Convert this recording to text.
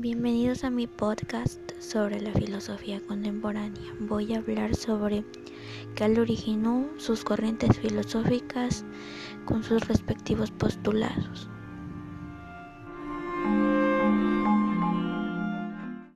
Bienvenidos a mi podcast sobre la filosofía contemporánea. Voy a hablar sobre qué lo originó, sus corrientes filosóficas con sus respectivos postulados.